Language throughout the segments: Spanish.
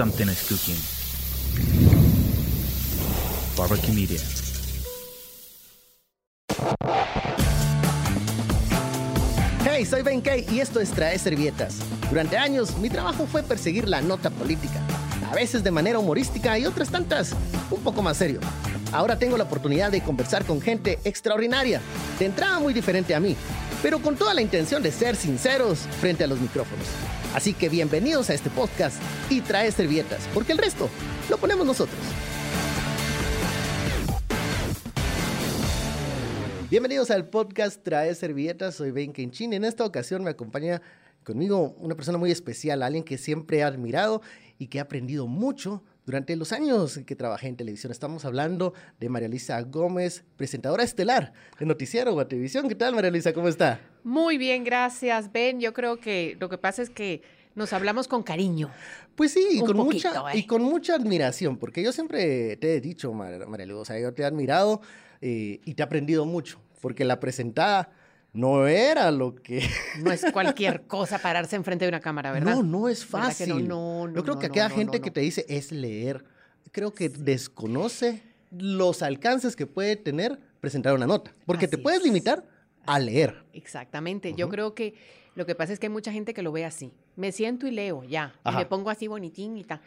something is cooking. Barbecue Media. Hey, soy Ben Kay y esto es Trae Servietas. Durante años, mi trabajo fue perseguir la nota política, a veces de manera humorística y otras tantas un poco más serio. Ahora tengo la oportunidad de conversar con gente extraordinaria, de entrada muy diferente a mí, pero con toda la intención de ser sinceros frente a los micrófonos. Así que bienvenidos a este podcast y trae servietas, porque el resto lo ponemos nosotros. Bienvenidos al podcast Trae Servietas, soy Ben Kenchin. En esta ocasión me acompaña conmigo una persona muy especial, alguien que siempre he admirado y que he aprendido mucho durante los años que trabajé en televisión. Estamos hablando de María Luisa Gómez, presentadora estelar de Noticiero Guatevisión. ¿Qué tal, María Luisa? ¿Cómo está? Muy bien, gracias, Ben. Yo creo que lo que pasa es que nos hablamos con cariño. Pues sí, y, con, poquito, mucha, ¿eh? y con mucha admiración, porque yo siempre te he dicho, Mar- María Luisa, o sea, yo te he admirado eh, y te he aprendido mucho, porque la presentada no era lo que... No es cualquier cosa pararse enfrente de una cámara, ¿verdad? No, no es ¿Verdad que fácil. no? No, no, Yo creo que aquella gente que te dice es leer, creo que desconoce los alcances que puede tener presentar una nota, porque te puedes es. limitar a leer. Exactamente. Yo creo que lo que pasa es que hay mucha gente que lo ve así. Me siento y leo, ya. Y me pongo así bonitín y tal.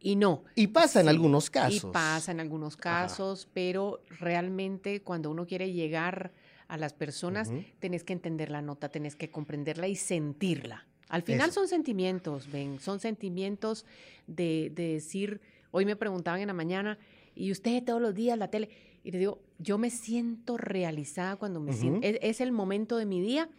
Y no. Y pasa en Sí, algunos casos. Y pasa en algunos casos, pero realmente cuando uno quiere llegar a las personas, tenés que entender la nota, tenés que comprenderla y sentirla. Al final Eso. son sentimientos, ven, son sentimientos de, de decir, hoy me preguntaban en la mañana, ¿y usted todos los días la tele? Y le digo, yo me siento realizada cuando me siento, es, es el momento de mi día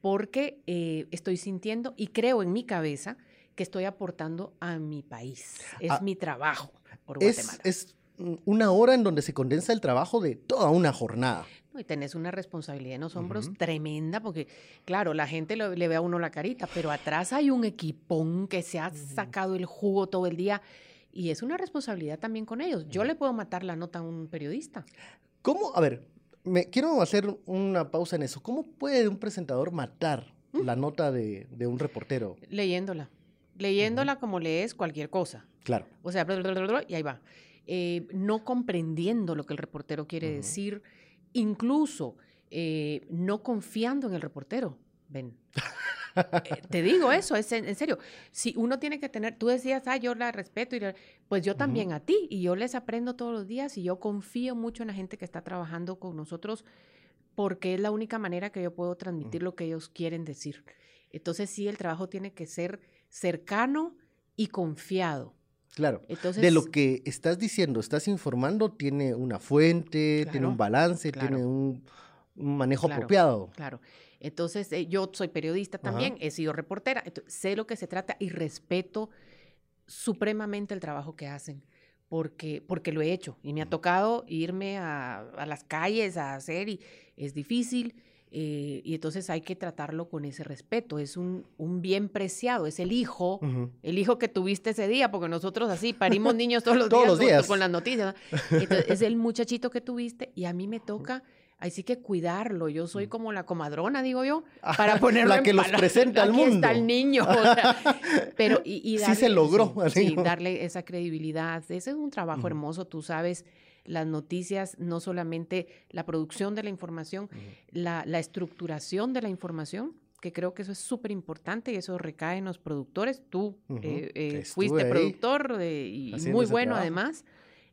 porque eh, estoy sintiendo y creo en mi cabeza que estoy aportando a mi país. Es Ah, mi trabajo por Es, Guatemala. es mm, una hora en donde se condensa el trabajo de toda una jornada. Y tenés una responsabilidad en los hombros tremenda, porque, claro, la gente lo- le ve a uno la carita, pero atrás hay un equipón que se ha sacado el jugo todo el día. Y es una responsabilidad también con ellos. Yo le puedo matar la nota a un periodista. ¿Cómo? A ver, me, quiero hacer una pausa en eso. ¿Cómo puede un presentador matar la nota de, de un reportero? Leyéndola. Leyéndola como lees cualquier cosa. Claro. O sea, y ahí va. Eh, no comprendiendo lo que el reportero quiere decir, incluso eh, no confiando en el reportero. Ven. Eh, te digo eso, es en, en serio. Si uno tiene que tener, tú decías, ah, yo la respeto, y la- pues yo también a ti, y yo les aprendo todos los días, y yo confío mucho en la gente que está trabajando con nosotros, porque es la única manera que yo puedo transmitir lo que ellos quieren decir. Entonces sí, el trabajo tiene que ser cercano y confiado. Claro. Entonces, de lo que estás diciendo, estás informando, tiene una fuente, tiene un balance, claro. tiene un, un manejo Claro. apropiado. Claro. Entonces, eh, yo soy periodista también, Ajá. he sido reportera, ento- sé lo que se trata y respeto supremamente el trabajo que hacen, porque, porque lo he hecho y me ha tocado irme a, a las calles a hacer y es difícil. Eh, y entonces hay que tratarlo con ese respeto. Es un, un bien preciado, es el hijo, el hijo que tuviste ese día, porque nosotros así parimos niños todos los Todos días, los con- días. con las noticias. ¿no? Entonces, es el muchachito que tuviste y a mí me toca, así que cuidarlo. Yo soy como la comadrona, digo yo, para ponerlo La en que los presenta al Aquí está el mundo. niño. o sea, pero y, y Sí se logró, sí, darle esa credibilidad. Ese es un trabajo hermoso. Tú sabes, las noticias, no solamente la producción de la información, la, la estructuración de la información, que creo que eso es súper importante y eso recae en los productores. Tú eh, eh, fuiste ahí productor de- y muy bueno trabajo. además.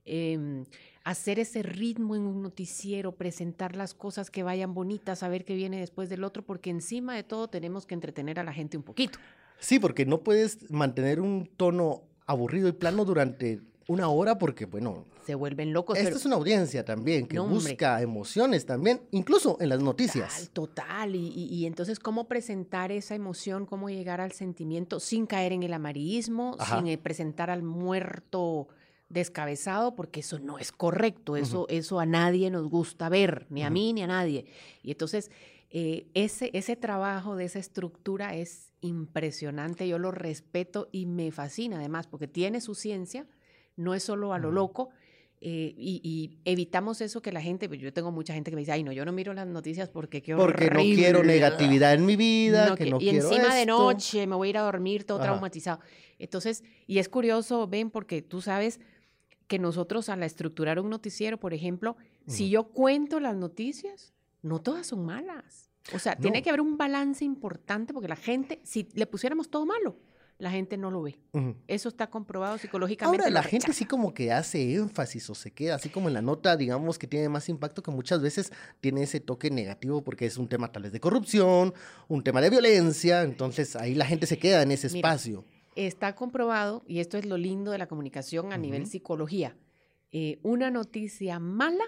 Em, hacer ese ritmo en un noticiero, presentar las cosas que vayan bonitas, saber qué viene después del otro, porque encima de todo tenemos que entretener a la gente un poquito. Sí, porque no puedes mantener un tono aburrido y plano durante una hora porque, bueno, Se vuelven locos. esta pero- es una audiencia también que No, busca emociones también, incluso en las Total, noticias. total. Y, y- y entonces, ¿cómo presentar esa emoción? ¿Cómo llegar al sentimiento sin caer en el amarillismo? Ajá. Sin eh, presentar al muerto descabezado, porque eso no es correcto. Eso, eso a nadie nos gusta ver, ni a mí ni a nadie. Y entonces, eh, ese, ese trabajo de esa estructura es impresionante. Yo lo respeto y me fascina además, porque tiene su ciencia, no es solo a lo loco. eh, y, y evitamos eso que la gente, pues, yo tengo mucha gente que me dice, ay, no, yo no miro las noticias porque qué Porque no horrible". quiero negatividad en mi vida, No que que- no y quiero encima de noche me voy a ir a dormir todo Ajá. traumatizado. Entonces, y es curioso, ven, porque tú sabes que nosotros al estructurar un noticiero, por ejemplo, si yo cuento las noticias, no todas son malas. O sea, tiene que haber un balance importante porque la gente, si le pusiéramos todo malo, la gente no lo ve. Eso está comprobado psicológicamente. Ahora, la gente sí como que hace énfasis o se queda así como en la nota, digamos que tiene más impacto que muchas veces tiene ese toque negativo porque es un tema tal vez de corrupción, un tema de violencia, entonces ahí la gente se queda en ese Mira, espacio. Está comprobado, y esto es lo lindo de la comunicación a nivel psicología, eh, una noticia mala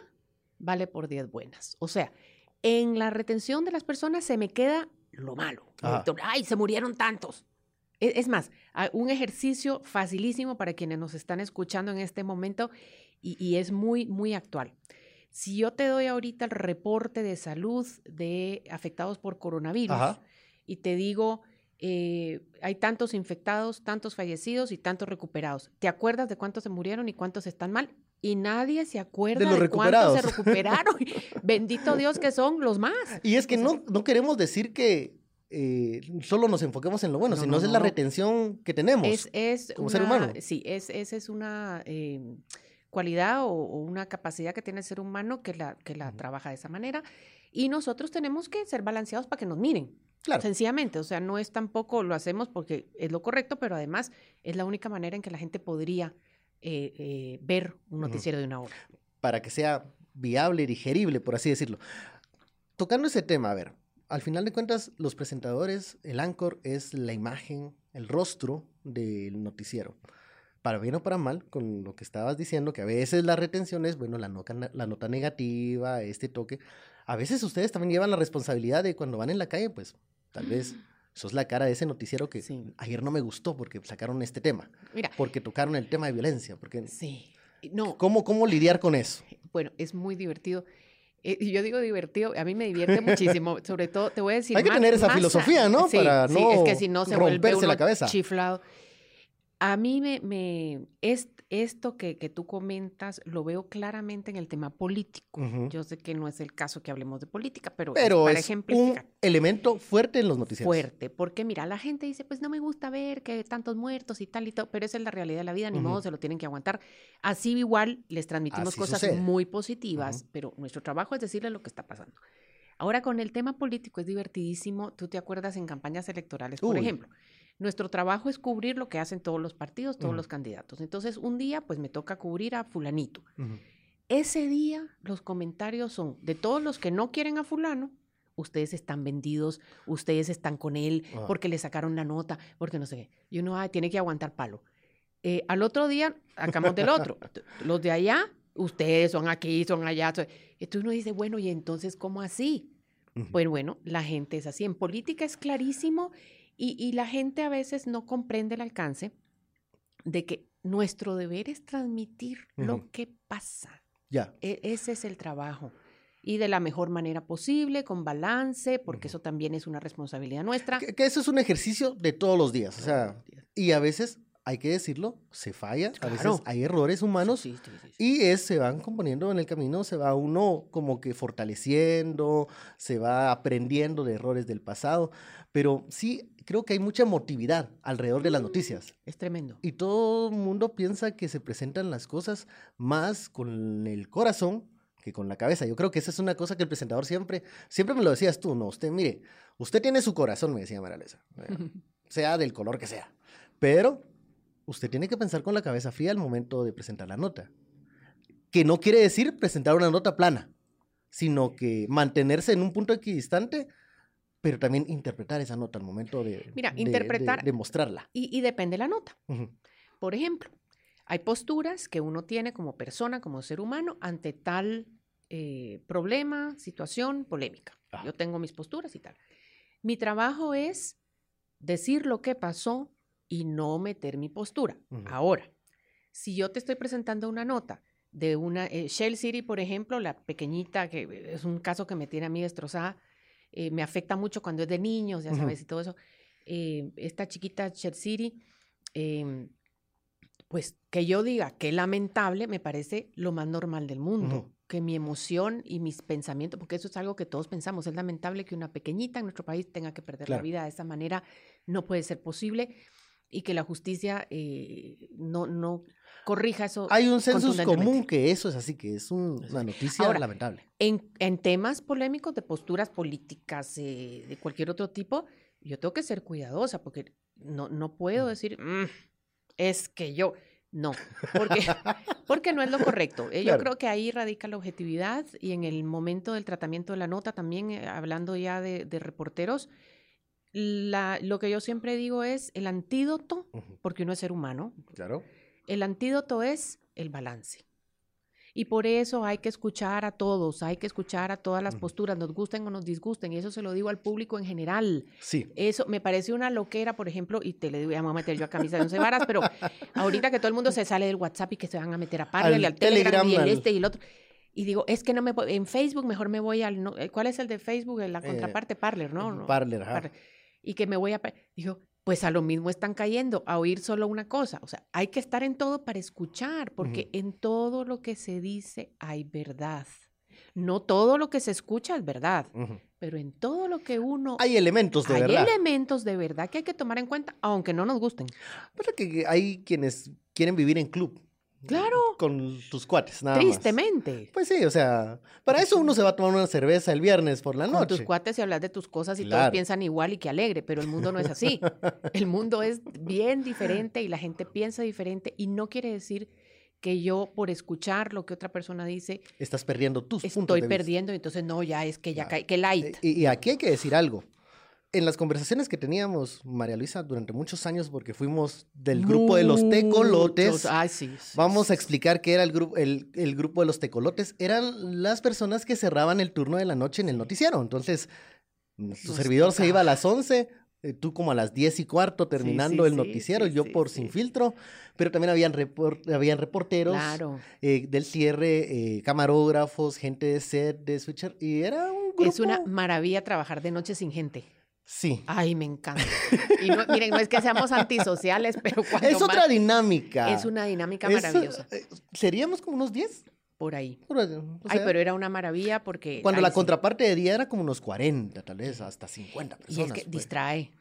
vale por 10 buenas. O sea, en la retención de las personas se me queda lo malo. Ajá. Ay, se murieron tantos. E- Es más, un ejercicio facilísimo para quienes nos están escuchando en este momento y, y es muy, muy actual. Si yo te doy ahorita el reporte de salud de afectados por coronavirus Ajá. y te digo, eh, hay tantos infectados, tantos fallecidos y tantos recuperados, ¿te acuerdas de cuántos se murieron y cuántos están mal? Y nadie se acuerda los de, cuántos se recuperaron. Bendito Dios que son los más. Y es que no, no queremos decir que eh, solo nos enfoquemos en lo bueno, No, sino no, es la retención que tenemos. Es, es como ser una- humano. Sí, es, esa es una eh, cualidad o, o una capacidad que tiene el ser humano que la, que la trabaja de esa manera. Y nosotros tenemos que ser balanceados para que nos miren. claro. Sencillamente, o sea, no es tampoco, lo hacemos porque es lo correcto, pero además es la única manera en que la gente podría eh, eh, ver un noticiero de una hora. para que sea viable, digerible, por así decirlo. Tocando ese tema, a ver, al final de cuentas, los presentadores, el anchor es la imagen, el rostro del noticiero. Para bien o para mal, con lo que estabas diciendo, que a veces la retención es, bueno, la nota, la nota negativa, este toque. A veces ustedes también llevan la responsabilidad de cuando van en la calle, pues tal vez sos la cara de ese noticiero que Sí. ayer no me gustó porque sacaron este tema, Mira, porque tocaron el tema de violencia, porque sí. No, ¿cómo, cómo lidiar con eso? bueno, es muy divertido. Eh, y yo digo divertido, a mí me divierte muchísimo. Sobre todo, te voy a decir. Hay que más- tener esa filosofía, ¿no? Sí, Para sí, es que no si no se vuelve romperse la uno cabeza. chiflado. A mí me, me es, esto que, que tú comentas lo veo claramente en el tema político. Yo sé que no es el caso que hablemos de política, pero, Pero para es un ejemplificar. elemento fuerte en los noticieros. fuerte, porque mira, la gente dice, pues no me gusta ver que tantos muertos y tal y todo, pero esa es la realidad de la vida, ni modo, se lo tienen que aguantar. Así igual les transmitimos Así cosas sucede. muy positivas, pero nuestro trabajo es decirles lo que está pasando. Ahora con el tema político es divertidísimo, tú te acuerdas en campañas electorales, por Uy. ejemplo. Nuestro trabajo es cubrir lo que hacen todos los partidos, todos los candidatos. Entonces, un día, pues me toca cubrir a fulanito. Ese día los comentarios son de todos los que no quieren a fulano, ustedes están vendidos, ustedes están con él, Ah. porque le sacaron la nota, porque no sé qué. Y uno "Ay, tiene que aguantar palo. Eh, al otro día, sacamos del otro. Los de allá, ustedes son aquí, son allá. son- Entonces uno dice, bueno, ¿y entonces cómo así? Pues bueno, la gente es así. En política es clarísimo y, y la gente a veces no comprende el alcance de que nuestro deber es transmitir lo que pasa. Ya. E- ese es el trabajo. Y de la mejor manera posible, con balance, porque eso también es una responsabilidad nuestra. Que, que eso es un ejercicio de todos los días. O sea, y a veces, hay que decirlo, se falla. A veces hay errores humanos. Sí, sí, sí, sí. Y es, se van componiendo en el camino, se va uno como que fortaleciendo, se va aprendiendo de errores del pasado, pero sí creo que hay mucha emotividad alrededor de las noticias. Es tremendo. Y todo el mundo piensa que se presentan las cosas más con el corazón que con la cabeza. Yo creo que esa es una cosa que el presentador siempre, siempre me lo decías tú, no, usted mire, usted tiene su corazón, me decía eh, sea del color que sea, pero usted tiene que pensar con la cabeza fría al momento de presentar la nota. Que no quiere decir presentar una nota plana, sino que mantenerse en un punto equidistante, pero también interpretar esa nota al momento de, Mira, de- de- interpretar- de mostrarla. Y, y depende la nota. Por ejemplo, hay posturas que uno tiene como persona, como ser humano, ante tal eh, problema, situación, polémica. Ajá. Yo tengo mis posturas y tal. Mi trabajo es decir lo que pasó y no meter mi postura. Ahora, si yo te estoy presentando una nota de una eh, Shell City, por ejemplo, la pequeñita, que es un caso que me tiene a mí destrozada, eh, me afecta mucho cuando es de niños, ya sabes, y todo eso. Eh, esta chiquita Shell City, em, pues que yo diga que lamentable me parece lo más normal del mundo. Que mi emoción y mis pensamientos, porque eso es algo que todos pensamos, es lamentable que una pequeñita en nuestro país tenga que perder Claro. la vida de esa manera, no puede ser posible y que la justicia eh, no, no corrija eso. Hay un census común que eso es así, que es un- una noticia Ahora, lamentable. En, en temas polémicos de posturas políticas, eh, de cualquier otro tipo, yo tengo que ser cuidadosa porque no, no puedo decir, "Mm, es que yo. No, porque, porque no es lo correcto. Eh, Claro. Yo creo que ahí radica la objetividad y en el momento del tratamiento de la nota, también eh, hablando ya de, de reporteros, la- lo que yo siempre digo es el antídoto, porque uno es ser humano, Claro. el antídoto es el balance. Y por eso hay que escuchar a todos, hay que escuchar a todas las posturas, nos gusten o nos disgusten. Y eso se lo digo al público en general. Sí. Eso me parece una loquera, por ejemplo, y te le voy a meter yo a camisa de once varas, pero ahorita que todo el mundo se sale del WhatsApp y que se van a meter a Parler Al y al Telegram, y el este y el otro. Y digo, es que no me en Facebook mejor me voy al eh, ¿cuál es el de Facebook? La Eh, contraparte Parler, ¿no? No, Parler, ajá. Parler. Y que me voy a digo, pues a lo mismo están cayendo, a oír solo una cosa. O sea, hay que estar en todo para escuchar, porque en todo lo que se dice hay verdad. No todo lo que se escucha es verdad, pero en todo lo que uno Hay elementos de hay verdad. elementos de verdad que hay que tomar en cuenta, aunque no nos gusten. Pasa que hay quienes quieren vivir en club. Claro. Con tus cuates, nada más. Tristemente. Pues sí, o sea, para eso uno se va a tomar una cerveza el viernes por la Con noche. tus cuates y hablas de tus cosas y todos piensan igual y que alegre, pero el mundo no es así. El mundo es bien diferente y la gente piensa diferente y no quiere decir que yo por escuchar lo que otra persona dice Estás perdiendo tus puntos estoy de vista. perdiendo, entonces no, ya es que ya Claro. cae, que light. Y, y aquí hay que decir algo. En las conversaciones que teníamos, María Luisa, durante muchos años, porque fuimos del grupo de los tecolotes, Ay, sí, sí, vamos a explicar qué era el, grupo el, el grupo de los tecolotes. Eran las personas que cerraban el turno de la noche en el noticiero. Entonces, tu servidor se iba a las 11, eh, tú como a las 10 y cuarto terminando sí, el noticiero, sí, yo por sin filtro, pero también habían, repor- habían reporteros Claro. eh, del cierre, eh, camarógrafos, gente de set, de switcher, y era un grupo... Es una maravilla trabajar de noche sin gente. Sí. Ay, me encanta. Y no, miren, no es que seamos antisociales, pero cuando Es otra más- dinámica. es una dinámica Es, maravillosa. eh, ¿Seríamos como unos 10? Por ahí. O Ay, pero era una maravilla porque. Cuando ay, la sí. contraparte de día era como unos 40, tal vez, hasta 50 Y personas. es que pues. distrae.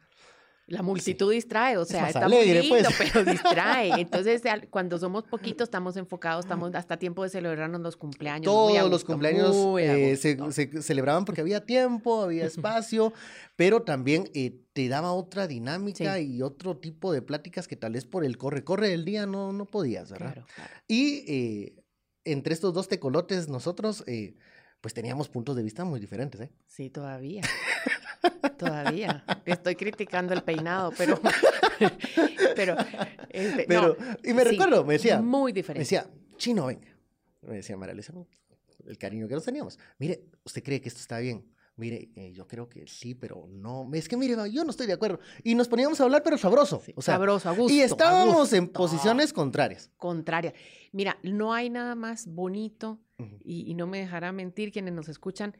La multitud distrae, o sea, más está alegre, muy lindo, pues. pero distrae. Entonces, cuando somos poquitos, estamos enfocados, estamos hasta tiempo de celebrarnos los cumpleaños. muy Todos los cumpleaños eh, se, celebraban porque había tiempo, había espacio, pero también eh, te daba otra dinámica y otro tipo de pláticas que tal vez por el corre-corre del día no, no podías, ¿verdad? Claro, claro. Y eh, entre estos dos tecolotes, nosotros, eh, pues teníamos puntos de vista muy diferentes, ¿eh? Sí, todavía. todavía. Estoy criticando el peinado, pero. pero. este, Pero, no, y me sí, recuerdo, me decía, Muy me diferente. decía, chino, venga. Me decía María Luisa, "No, el cariño que nos teníamos. Mire, ¿usted cree que esto está bien? Mire, eh, yo creo que sí, pero no. Es que mire, yo no estoy de acuerdo. Y nos poníamos a hablar, pero sabroso. Sí, o sea, sabroso, a gusto. y estábamos en posiciones contrarias. contraria. Mira, no hay nada más bonito y no me dejará mentir quienes nos escuchan,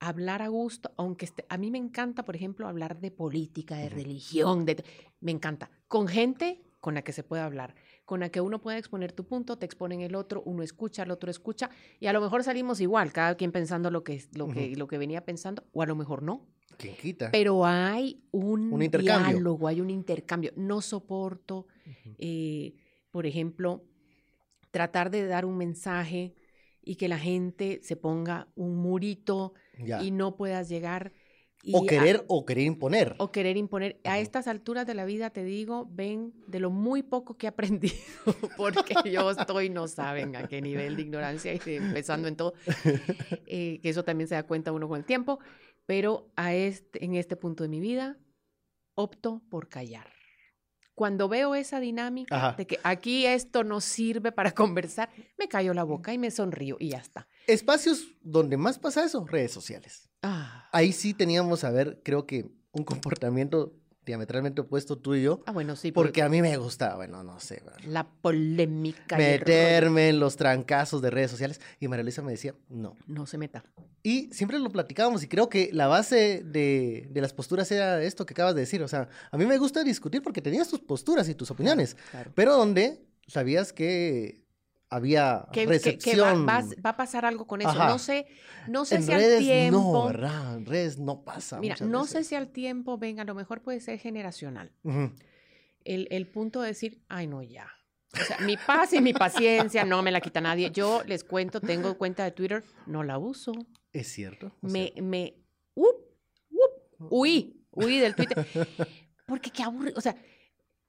hablar a gusto, aunque a mí me encanta, por ejemplo, hablar de política, de religión, de, me encanta, con gente con la que se puede hablar, con la que uno puede exponer tu punto, te exponen el otro, uno escucha, el otro escucha, y a lo mejor salimos igual, cada quien pensando lo que, lo que, lo que venía pensando, o a lo mejor no, ¿Quién quita? pero hay un, diálogo, hay un intercambio. No soporto, eh, por ejemplo, tratar de dar un mensaje y que la gente se ponga un murito Ya. y no puedas llegar. y o a- querer, o querer imponer. o querer imponer. A estas alturas de la vida, te digo, ven de lo muy poco que he aprendido, porque yo estoy, no saben a qué nivel de ignorancia, empezando en todo, eh, que eso también se da cuenta uno con el tiempo, pero a este, en este punto de mi vida, opto por callar. Cuando veo esa dinámica Ajá. de que aquí esto no sirve para conversar, me callo la boca y me sonrío y ya está. Espacios donde más pasa eso, redes sociales. Ah, Ahí sí teníamos, a ver, creo que un comportamiento diametralmente opuesto tú y yo, ah, bueno, sí, porque a mí me gusta, bueno, no sé, la polémica. meterme en los trancazos de redes sociales. Y María Luisa me decía, no. No se meta. Y siempre lo platicábamos y creo que la base de, de las posturas era esto que acabas de decir. O sea, a mí me gusta discutir porque tenías tus posturas y tus opiniones, Claro. pero donde ¿sabías que había Que, que- que recepción? va, va- va a pasar algo con eso. Ajá. No sé, no sé en si redes al tiempo. no, ¿verdad? En redes no pasa. Mira, no sé si al tiempo, venga, a lo mejor puede ser generacional. El, el punto de decir, ay, no, ya. O sea, mi paz y mi paciencia no me la quita nadie. Yo les cuento, tengo cuenta de Twitter, no la uso. Es cierto. es Me, cierto. me, up, up, huí, huí del Twitter. Porque qué aburrido. O sea,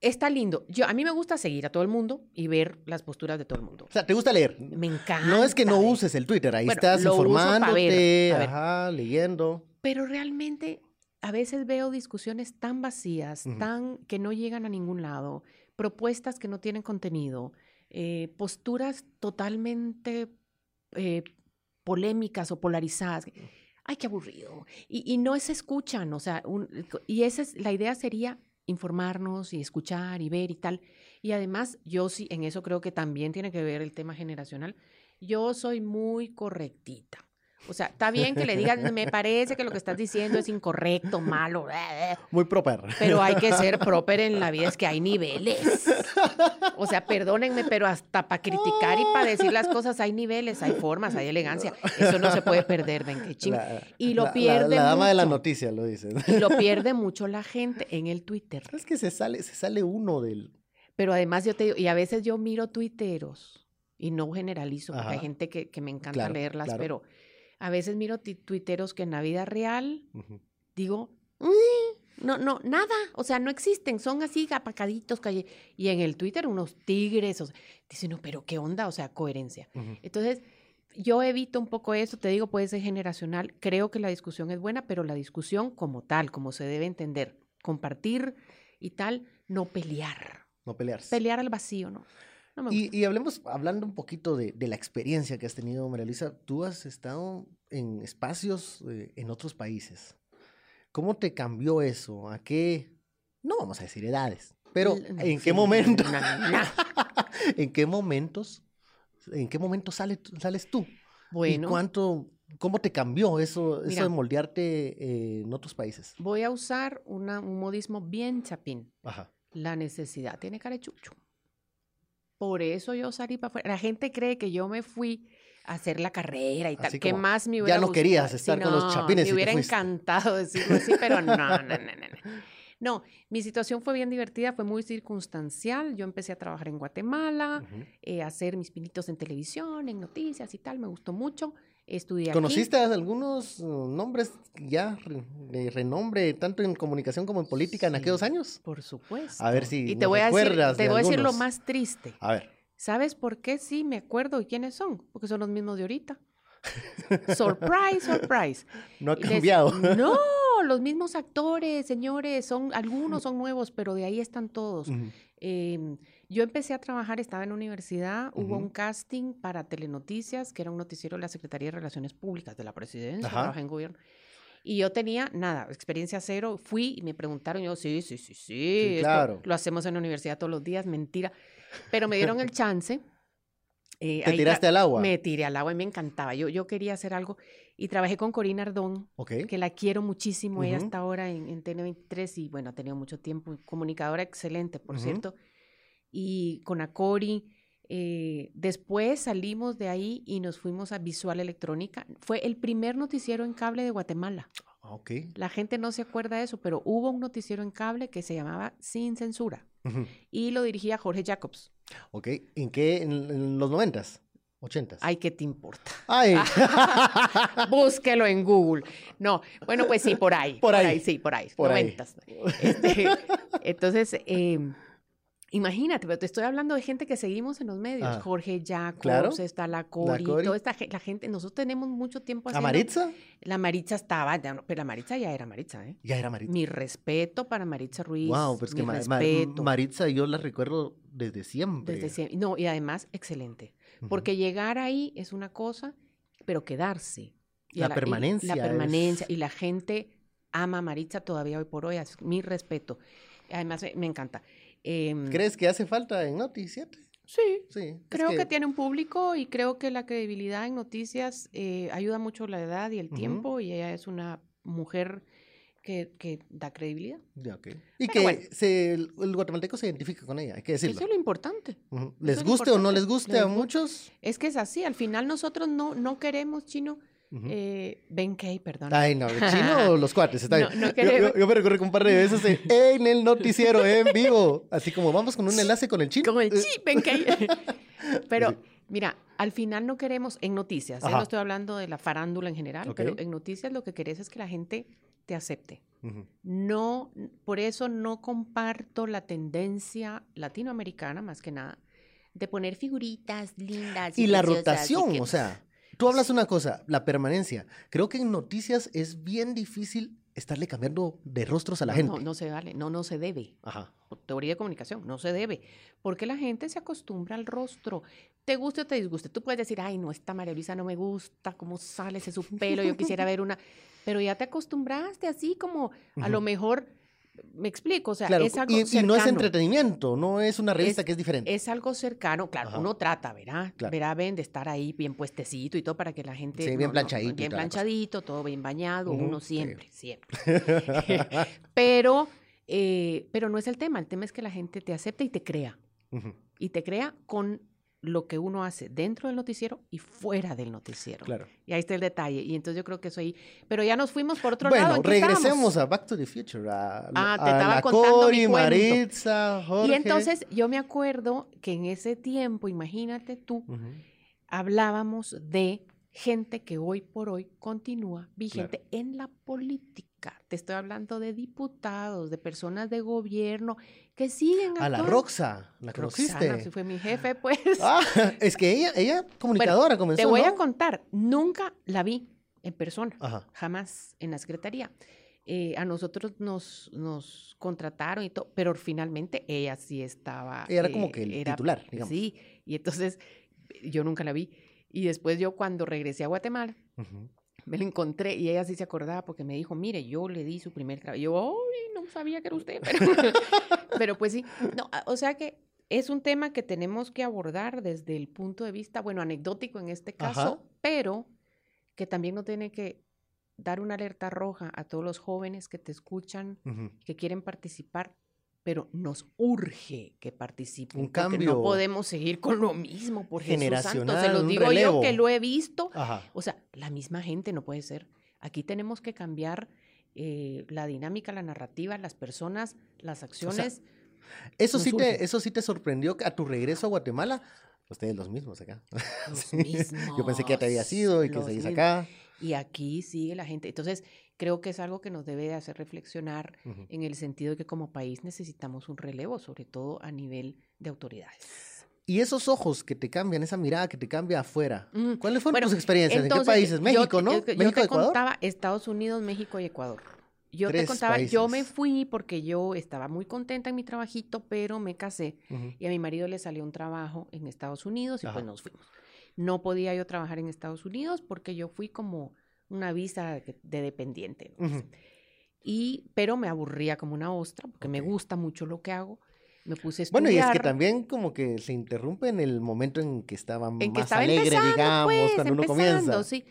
está lindo. Yo, a mí me gusta seguir a todo el mundo y ver las posturas de todo el mundo. O sea, ¿te gusta leer? Me encanta. No es que no ver. uses el Twitter, ahí Bueno, estás informándote, ajá, leyendo. Pero realmente a veces veo discusiones tan vacías, tan que no llegan a ningún lado, propuestas que no tienen contenido, eh, posturas totalmente eh, polémicas o polarizadas. Ay, qué aburrido. Y, y no se escuchan, o sea, un- y esa es, la idea sería informarnos y escuchar y ver y tal. Y además, yo sí, en eso creo que también tiene que ver el tema generacional. Yo soy muy correctita. O sea, está bien que le digan, me parece que lo que estás diciendo es incorrecto, malo, eh, eh", Muy proper. pero hay que ser proper en la vida, es que hay niveles. O sea, perdónenme, pero hasta para criticar y para decir las cosas hay niveles, hay formas, hay elegancia. Eso no se puede perder, ven, qué ching. La- Y lo la- la- pierde La, dama de la noticia lo dice. Y lo pierde mucho la gente en el Twitter. Es que se sale, se sale uno del. Pero además yo te digo, y a veces yo miro tuiteros, y no generalizo, porque hay gente que, que me encanta Claro, leerlas, claro. pero a veces miro tuiteros que en la vida real digo, "Mm, no, no, nada, o sea, no existen, son así apacaditos, calle. Y en el Twitter unos tigres, o sea, dice, no, pero qué onda, o sea, coherencia. Entonces, yo evito un poco eso, te digo, puede ser generacional, creo que la discusión es buena, pero la discusión como tal, como se debe entender, compartir y tal, no pelear. No pelearse. Pelear al vacío, ¿no? No me gusta. Y, y hablemos, hablando un poquito de, de la experiencia que has tenido, María Luisa, tú has estado en espacios eh, en otros países. ¿Cómo te cambió eso? ¿A qué? No vamos a decir edades, pero ¿en sí, qué momento? no, no, no. ¿En qué momentos? ¿En qué momento sale, sales tú? ¿Y cuánto, cómo te cambió eso, de moldearte eh, en otros países? voy a usar una- un modismo bien chapín. Ajá. La necesidad tiene cara de chucho. Por eso yo salí para afuera. La gente cree que yo me fui a hacer la carrera y tal. ¿Qué más me ya hubiera no gustado? querías estar con los no, chapines Me hubiera encantado decirlo así, pero no, no, no, no, no. No, mi situación fue bien divertida, fue muy circunstancial. Yo empecé a trabajar en Guatemala, eh, a hacer mis pinitos en televisión, en noticias y tal. Me gustó mucho. Estudié aquí. ¿Conociste a algunos uh, nombres ya de renombre, tanto en comunicación como en política en aquellos años? Por supuesto. A ver si Y te voy a decir, te voy a decir lo más triste. A ver. ¿Sabes por qué sí me acuerdo y quiénes son? Porque son los mismos de ahorita. surprise, surprise. No ha les- cambiado. No, los mismos actores, señores, son algunos son nuevos, pero de ahí están todos. Em, yo empecé a trabajar, estaba en la universidad, hubo un casting para Telenoticias, que era un noticiero de la Secretaría de Relaciones Públicas de la Presidencia, Ajá. trabajé en gobierno. Y yo tenía nada, experiencia cero. Fui y me preguntaron, yo, sí, sí, sí, sí. claro. Lo hacemos en la universidad todos los días, mentira. Pero me dieron el chance. eh, Te tiraste al agua. Me tiré al agua y me encantaba. Yo, yo quería hacer algo y trabajé con Corina Ardón, Ok. que la quiero muchísimo. Ella Ujú. está ahora en, en TN23 y bueno, ha tenido mucho tiempo. Comunicadora excelente, por cierto. Y con Acori. eh, después salimos de ahí y nos fuimos a Visual Electrónica. Fue el primer noticiero en cable de Guatemala. Ah, Ok. La gente no se acuerda de eso, pero hubo un noticiero en cable que se llamaba Sin Censura y lo dirigía Jorge Jacobs. Ok. ¿En qué? ¿En, en los noventas? ¿Ochentas? Ay, ¿qué te importa? Ay. Búsquelo en Google. No, bueno, pues sí, por ahí. Por ahí. sí, por ahí. Por ahí. noventas. Este, entonces, eh, imagínate, pero te estoy hablando de gente que seguimos en los medios. Ah, Jorge Jacobs, claro. está la Cori, Cori. toda esta gente, la gente, nosotros tenemos mucho tiempo ¿A haciendo. Maritza? La Maritza estaba, ya pero la Maritza ya era Maritza, ¿eh? Ya era Maritza. Mi respeto para Maritza Ruiz. Wow, pues que mi Ma- respeto. Maritza yo la recuerdo desde siempre. Desde siempre. No, y además, excelente. Porque llegar ahí es una cosa, pero quedarse. Y La a y permanencia la permanencia. es- Y la gente ama a Maritza todavía hoy por hoy. Es mi respeto. Además, me, me encanta. Em, ¿Crees que hace falta en Noti 7? sí, creo que... tiene un público y creo que la credibilidad en noticias eh, ayuda mucho la edad y el tiempo. Y ella es una mujer que, que da credibilidad. Y Pero que bueno. se- el, el guatemalteco se identifica con ella, hay que decirlo. Eso es lo importante. Les guste o no les guste Les a muchos. Es que es así, al final nosotros no, no queremos, chino, Eh, Ben Kay, perdón. Ay, no, el chino o los cuates, está No, bien. no Yo- queremos. yo, yo me recuerdo que un par de veces en, en el noticiero en vivo, así como vamos con un enlace con el chino. Como el Eh, chi, Ben Kay. Pero, Sí. mira, al final no queremos, en noticias, ¿eh? No estoy hablando de la farándula en general, pero en noticias lo que querés es que la gente te acepte. No, por eso no comparto la tendencia latinoamericana, más que nada, de poner figuritas lindas. Y la y rotación, que- o sea, tú hablas una cosa, la permanencia. Creo que en noticias es bien difícil estarle cambiando de rostros a la no, gente. No, no se vale, no, no se debe. Ajá. Teoría de comunicación, no se debe. Porque la gente se acostumbra al rostro. Te guste o te disguste. Tú puedes decir, ay, no, esta María Luisa no me gusta, cómo sale ese su pelo, yo quisiera ver una. Pero ya te acostumbraste así como, a lo mejor, me explico, o sea, Claro, es algo y, y no es cercano. entretenimiento, no es una revista Es- que es diferente. Es algo cercano, claro, Ajá. uno trata, ¿verdad? Claro. Verá, ven, de estar ahí bien puestecito y todo para que la gente... Sí, bien planchadito bien planchadito, todo bien bañado, uno sí. siempre, siempre. pero, eh, pero no es el tema, el tema es que la gente te acepte y te crea. Y te crea con lo que uno hace dentro del noticiero y fuera del noticiero. Claro. Y ahí está el detalle. Y entonces yo creo que eso ahí... Pero ya nos fuimos por otro lado. Bueno, ¿en qué regresemos a Back to the Future. A, Ah, te estaba la contando Cori, mi. Maritza, Jorge. Y entonces yo me acuerdo que en ese tiempo, imagínate tú, hablábamos de gente que hoy por hoy continúa vigente en la política. Te estoy hablando de diputados, de personas de gobierno que siguen A la actuando. Roxa, la conociste. si fue mi jefe, pues. Ah, es que ella, ella comunicadora comenzó, Te voy a contar, nunca la vi en persona, Ajá. jamás en la secretaría. Eh, a nosotros nos, nos contrataron y todo, pero finalmente ella sí estaba. Ella era como eh, que el era- titular, digamos. Sí, y entonces yo nunca la vi. Y después yo cuando regresé a Guatemala. Me la encontré y ella sí se acordaba porque me dijo, mire, yo le di su primer trabajo. Yo, ay, no sabía que era usted, pero, pero pues sí. No, o sea que es un tema que tenemos que abordar desde el punto de vista, bueno, anecdótico en este caso, Ajá. pero que también no tiene que dar una alerta roja a todos los jóvenes que te escuchan, Ujú. que quieren participar, pero nos urge que participen. Un porque cambio no podemos seguir con lo mismo, por Jesús Santo. Se los digo relevo. yo que lo he visto. Ajá. O sea, la misma gente no puede ser. Aquí tenemos que cambiar eh, la dinámica, la narrativa, las personas, las acciones. Eso sí, te, eso sí te sorprendió que a tu regreso a Guatemala. Ustedes los mismos acá. Los Sí. mismos. Yo pensé que ya te había sido y que seguís mismos. acá. Y aquí sigue la gente. Entonces, creo que es algo que nos debe de hacer reflexionar en el sentido de que como país necesitamos un relevo, sobre todo a nivel de autoridades. Y esos ojos que te cambian, esa mirada que te cambia afuera. Mm, ¿Cuáles fueron bueno, tus experiencias? ¿En qué Entonces, países? yo México, te- ¿no? yo yo México, te Ecuador. contaba Estados Unidos, México y Ecuador. Yo Tres te contaba, yo me países. fui porque yo estaba muy contenta en mi trabajito, pero me casé Ujú. y a mi marido le salió un trabajo en Estados Unidos y Ajá. pues nos fuimos. No podía yo trabajar en Estados Unidos porque yo fui como una visa de, de dependiente. ¿no? Ujú. Y, pero me aburría como una ostra porque me Ok. gusta mucho lo que hago. Me puse a Bueno, y es que estudiar. también como que se interrumpe en el momento en que estaba en que más estaba alegre, digamos, pues, cuando uno comienza. sí.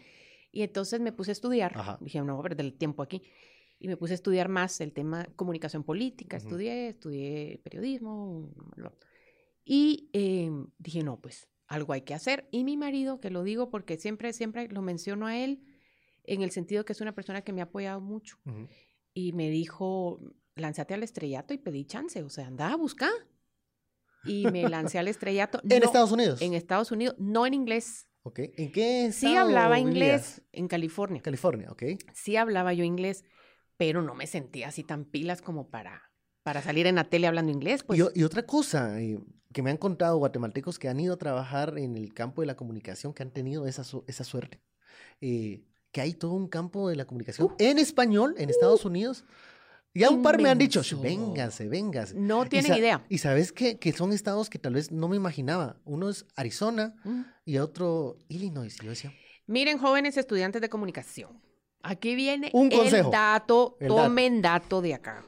Y entonces me puse a estudiar. Ajá. Dije, no voy a perder el tiempo aquí. Y me puse a estudiar más el tema comunicación política. Ujú. Estudié, estudié periodismo. lo- Y eh, dije, no, pues algo hay que hacer. Y mi marido, que lo digo porque siempre, siempre lo menciono a él, en el sentido que es una persona que me ha apoyado mucho. Ujú. Y me dijo, lánzate al estrellato y pedí chance. O sea, anda a buscar. Y me lancé al estrellato. En no- Estados Unidos. En Estados Unidos, no en inglés. Ok. ¿En qué Sí estado hablaba vivías? inglés en California. California, ok. Sí hablaba yo inglés, pero no me sentía así tan pilas como para, para salir en la tele hablando inglés. Pues y, y otra cosa eh, que me han contado guatemaltecos que han ido a trabajar en el campo de la comunicación, que han tenido esa, su- esa suerte, eh, que hay todo un campo de la comunicación Uh. en español en Estados Unidos. Ya un par me han dicho, véngase, véngase. no Y tienen sa- idea. Y sabes qué? que son estados que tal vez no me imaginaba. Uno es Arizona Mm. y otro Illinois. Y yo decía, Miren, jóvenes estudiantes de comunicación. Aquí viene Un el consejo. dato, El dato. tomen dato de acá.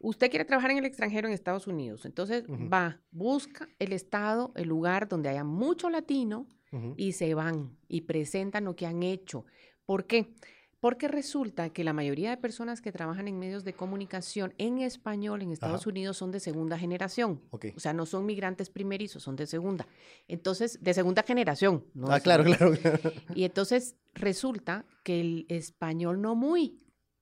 Usted quiere trabajar en el extranjero en Estados Unidos, entonces va, busca el estado, el lugar donde haya mucho latino y se van y presentan lo que han hecho. ¿Por qué? Porque resulta que la mayoría de personas que trabajan en medios de comunicación en español en Estados Ajá. Unidos son de segunda generación. Ok. O sea, no son migrantes primerizos, son de segunda. Entonces, de segunda generación. ¿no? ah, claro, claro. claro. Y entonces resulta que el español no muy.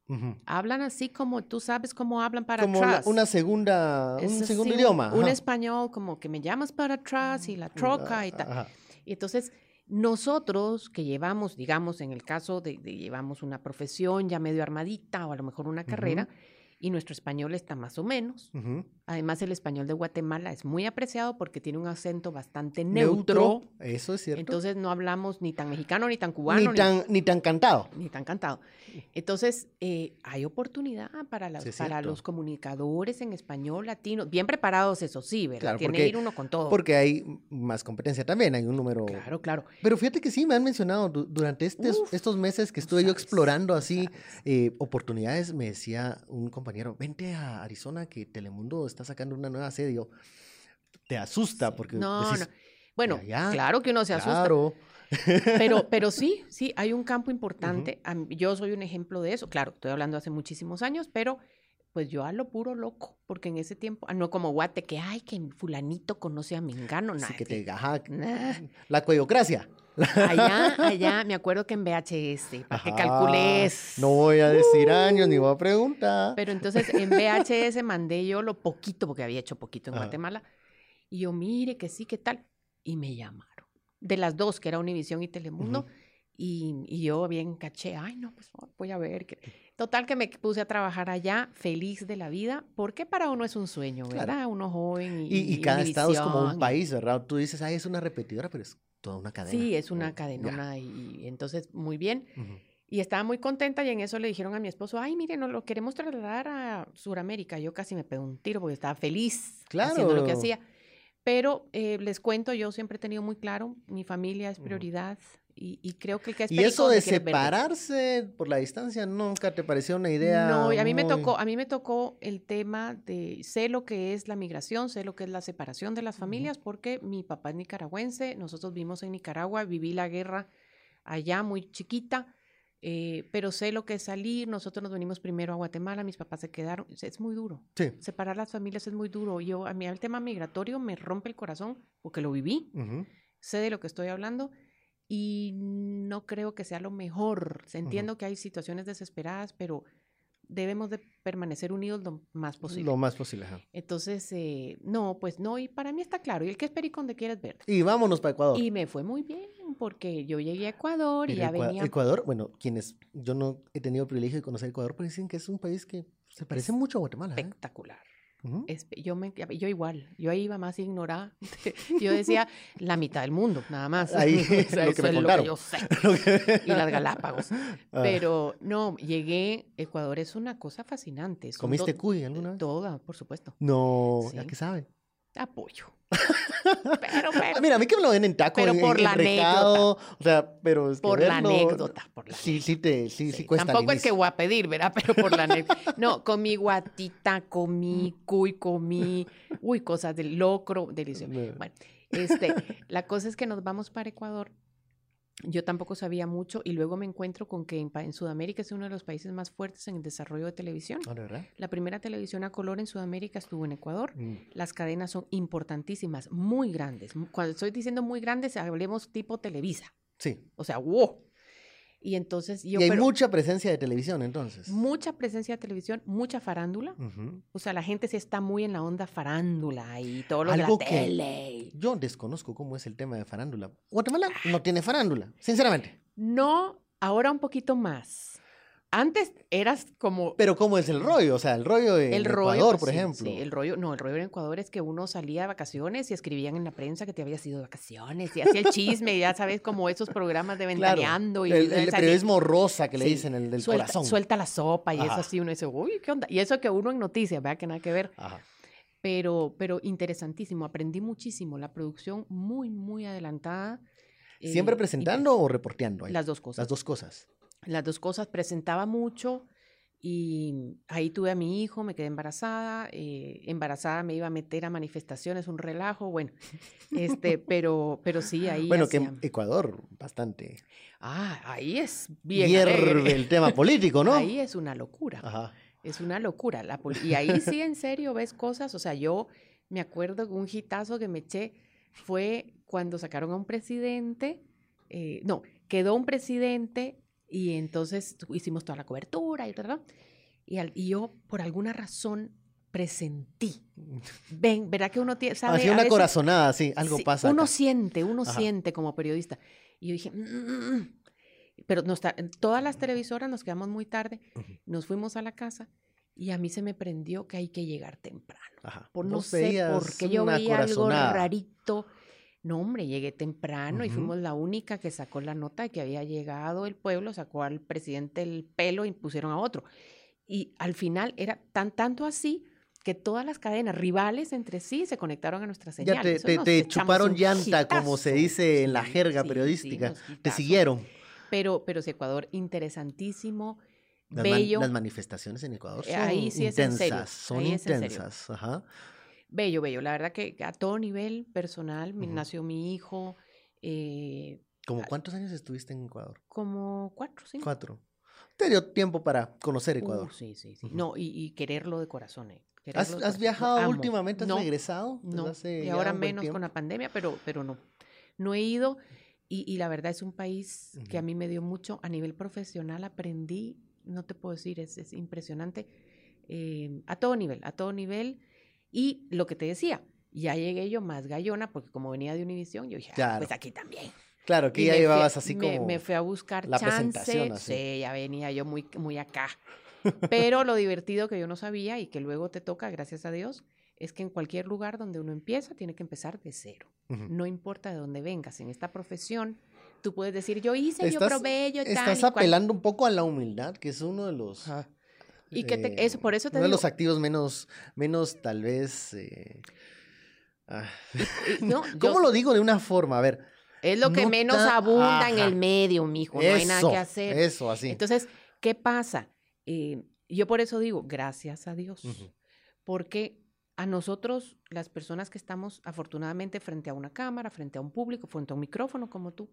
Ujú. Hablan así como tú sabes cómo hablan para Como atrás. una segunda, Es un así, segundo idioma. Un ajá. español como que me llamas para atrás y la troca y tal. Ajá. Y entonces, nosotros que llevamos, digamos, en el caso de, de llevamos una profesión ya medio armadita o a lo mejor una carrera, y nuestro español está más o menos. Además, el español de Guatemala es muy apreciado porque tiene un acento bastante neutro. Eso es cierto. Entonces, no hablamos ni tan mexicano, ni tan cubano, ni, tan, ni tan cantado. ni tan cantado. Entonces, eh, hay oportunidad para, Sí, los comunicadores en español latino, bien preparados, eso sí, ¿verdad? Claro, Tiene que ir uno con todo. Porque hay más competencia también, hay un número. Claro, claro. Pero fíjate que sí, me han mencionado du- durante estes- Uf, estos meses que no estuve yo explorando así eh, oportunidades, me decía un compañero, vente a Arizona que Telemundo está sacando una nueva serie. Yo, Te asusta porque No, decís, no. Bueno, allá, claro que uno se asusta. claro, Pero, pero sí, sí, hay un campo importante. Yo soy un ejemplo de eso. Claro, estoy hablando hace muchísimos años, pero pues yo a lo puro loco, porque en ese tiempo, ah, no como Guate, que ay, que fulanito conoce a Mengano, sí nada. que te, ajá, Nah. la cuellocracia. Allá, allá, me acuerdo que en VHS, para que calcules. No voy a decir años ni voy a preguntar. Pero entonces en VHS mandé yo lo poquito, porque había hecho poquito en Ajá. Guatemala, y yo, mire que sí, que tal, y me llamaron. De las dos, que era Univisión y Telemundo, y, y yo bien caché, ay, no, pues voy a ver. que-". Total que me puse a trabajar allá, feliz de la vida, porque para uno es un sueño, Claro. ¿verdad? Uno joven y, Y, y cada estado es como un país, ¿verdad? Tú dices, ay, es una repetidora, pero es toda una cadena. Sí, es una ya. cadenona y, y entonces muy bien. Y estaba muy contenta y en eso le dijeron a mi esposo, ay, mire, nos lo queremos trasladar a Sudamérica. Yo casi me pegué un tiro porque estaba feliz haciendo lo que hacía. Pero eh, les cuento, yo siempre he tenido muy claro, mi familia es prioridad y, y creo que el que es Y eso de es verde. separarse por la distancia, ¿nunca te pareció una idea? No, y a mí me muy- tocó, a mí me tocó el tema de sé lo que es la migración, sé lo que es la separación de las familias, porque mi papá es nicaragüense, nosotros vivimos en Nicaragua, viví la guerra allá muy chiquita, eh, pero sé lo que es salir, nosotros nos venimos primero a Guatemala, mis papás se quedaron, es- muy duro. Sí. Separar las familias es muy duro. Yo, a mí el tema migratorio me rompe el corazón porque lo viví, Ujú. sé de lo que estoy hablando y no creo que sea lo mejor. Entiendo que hay situaciones desesperadas, pero debemos de permanecer unidos lo más posible. Lo más posible. ajá. Entonces, eh, no, pues no, y para mí está claro, y el que es perico donde quieres ver. Y vámonos para Ecuador. Y me fue muy bien, porque yo llegué a Ecuador y ya Ecua- venía... Ecuador, bueno, quienes, yo no he tenido el privilegio de conocer Ecuador, pero dicen que es un país que se parece mucho a Guatemala. ¿eh? Espe- Yo, me, yo igual, yo ahí iba más ignorada. Yo decía la mitad del mundo, nada más. Ahí, O sea, lo que me es contaron. yo sé. Lo que- Y las Galápagos. Ah, Pero no, llegué, Ecuador es una cosa fascinante. son ¿Comiste cuy alguna vez? Toda, por supuesto. No, Sí. ¿a qué saben? Apoyo. pero, pero, Mira, a mí que me lo den en taco, Pero en, por en- la recado, o sea, pero es que por la anécdota, por la Sí, sí te, sí, sí, Sí, cuesta Tampoco es que voy a pedir, ¿verdad? Pero por la anécdota. No, comí guatita, comí cuy, comí, uy, cosas del locro, delicioso. No. Bueno, este, la cosa es que nos vamos para Ecuador. Yo tampoco sabía mucho y luego me encuentro con que en, Sudamérica es uno de los países más fuertes en el desarrollo de televisión. Ah. La primera televisión a color en Sudamérica estuvo en Ecuador. Mm. Las cadenas son importantísimas, muy grandes. Cuando estoy diciendo muy grandes, hablemos tipo Televisa. Sí. O sea, wow. Y entonces yo... y hay pero- mucha presencia de televisión, entonces. mucha presencia de televisión, mucha farándula. O sea, la gente sí está muy en la onda farándula y todo lo Algo de la que- tele. Yo desconozco cómo es el tema de farándula. Guatemala no tiene farándula, sinceramente. No, ahora un poquito más. Antes eras como Pero ¿cómo es el rollo? O sea, el rollo el rollo, Ecuador, por sí, ejemplo. sí, el rollo, no, el rollo en Ecuador es que uno salía de vacaciones y escribían en la prensa que te habías ido de vacaciones y hacía el chisme, y ya sabes, como esos programas de Claro, ventaneando y el, el periodismo rosa que le Sí, dicen, el del suelta, corazón. suelta la sopa y eso así, uno dice, uy, ¿qué onda? Y eso que uno en noticias, ¿verdad? Que nada que ver. Ajá. pero, pero interesantísimo. Aprendí muchísimo. La producción muy, muy adelantada. eh, ¿Siempre y presentando o reporteando? ahí? Las dos cosas. Las dos cosas. Las dos cosas. Presentaba mucho Y ahí tuve a mi hijo, me quedé embarazada, eh, embarazada me iba a meter a manifestaciones, un relajo, bueno, este, pero, pero sí, ahí Bueno, que en Ecuador bastante Ah, ahí es bien hierve alegre. el tema político, ¿no? Ahí es una locura. Ajá. Es una locura. La y ahí sí, en serio, ves cosas. O sea, yo me acuerdo que un hitazo que me eché fue cuando sacaron a un presidente. eh, no, quedó un presidente y entonces hicimos toda la cobertura y tal. Y, al- y yo, por alguna razón, presentí. Ven, ¿verdad que uno tiene, sabe? Hacía una veces- corazonada, sí, algo Sí, pasa. Uno acá. siente, uno Ajá. siente como periodista. Y yo dije, "Mm, mm, mm". pero nos todas las televisoras nos quedamos muy tarde, Ujú. nos fuimos a la casa y a mí se me prendió que hay que llegar temprano. Ajá. Por no sé por qué yo veía algo rarito. No, hombre, llegué temprano y fuimos la única que sacó la nota de que había llegado el pueblo, sacó al presidente el pelo y pusieron a otro. Y al final era tan tanto así que todas las cadenas rivales entre sí se conectaron a nuestra señal. Ya te, chuparon llanta, como se dice en la jerga sí, periodística. te siguieron. Pero, pero sí, Ecuador, interesantísimo, Las, man- bello. las manifestaciones en Ecuador son ahí sí es en intensas, serio, son ahí es en serio. intensas. Ajá. Bello, bello. La verdad que a todo nivel personal, mi- Ujú. nació mi hijo, eh, ¿Cómo cuántos años estuviste en Ecuador? como cuatro, cinco. Cuatro. Te dio tiempo para conocer Uh, Ecuador. sí, sí, sí. Ujú. No, y, y quererlo de corazón. eh, ¿Has, de corazón. Viajado amo. últimamente? ¿Has No, regresado? No, hace y ahora menos tiempo? con la pandemia, pero, pero no. No he ido y, y la verdad es un país que a mí me dio mucho. A nivel profesional aprendí, no te puedo decir, es, es impresionante. eh, a todo nivel, a todo nivel. Y lo que te decía, ya llegué yo más gallona, porque como venía de Univisión, yo dije, "Ah, pues aquí también. Claro, que Y ya me fui llevabas así me, como... me fui a buscar la chance. presentación, así. Sí, ya venía yo muy, muy acá. Pero lo divertido que yo no sabía y que luego te toca, gracias a Dios, es que en cualquier lugar donde uno empieza, tiene que empezar de cero. No importa de dónde vengas. En esta profesión, tú puedes decir, yo hice, yo Estás- probé, yo tal. Estás y cual". apelando un poco a la humildad, que es uno de los... Y que te- eh, eso, por eso te uno de los activos menos, menos tal vez... eh, ah, yo ¿Cómo lo digo de una forma? A ver. Es lo que no menos ta- abunda en el medio, mijo. No hay nada eso, que hacer. Eso, así. Entonces, ¿qué pasa? Eh, yo por eso digo, gracias a Dios. Porque a nosotros, las personas que estamos afortunadamente frente a una cámara, frente a un público, frente a un micrófono como tú,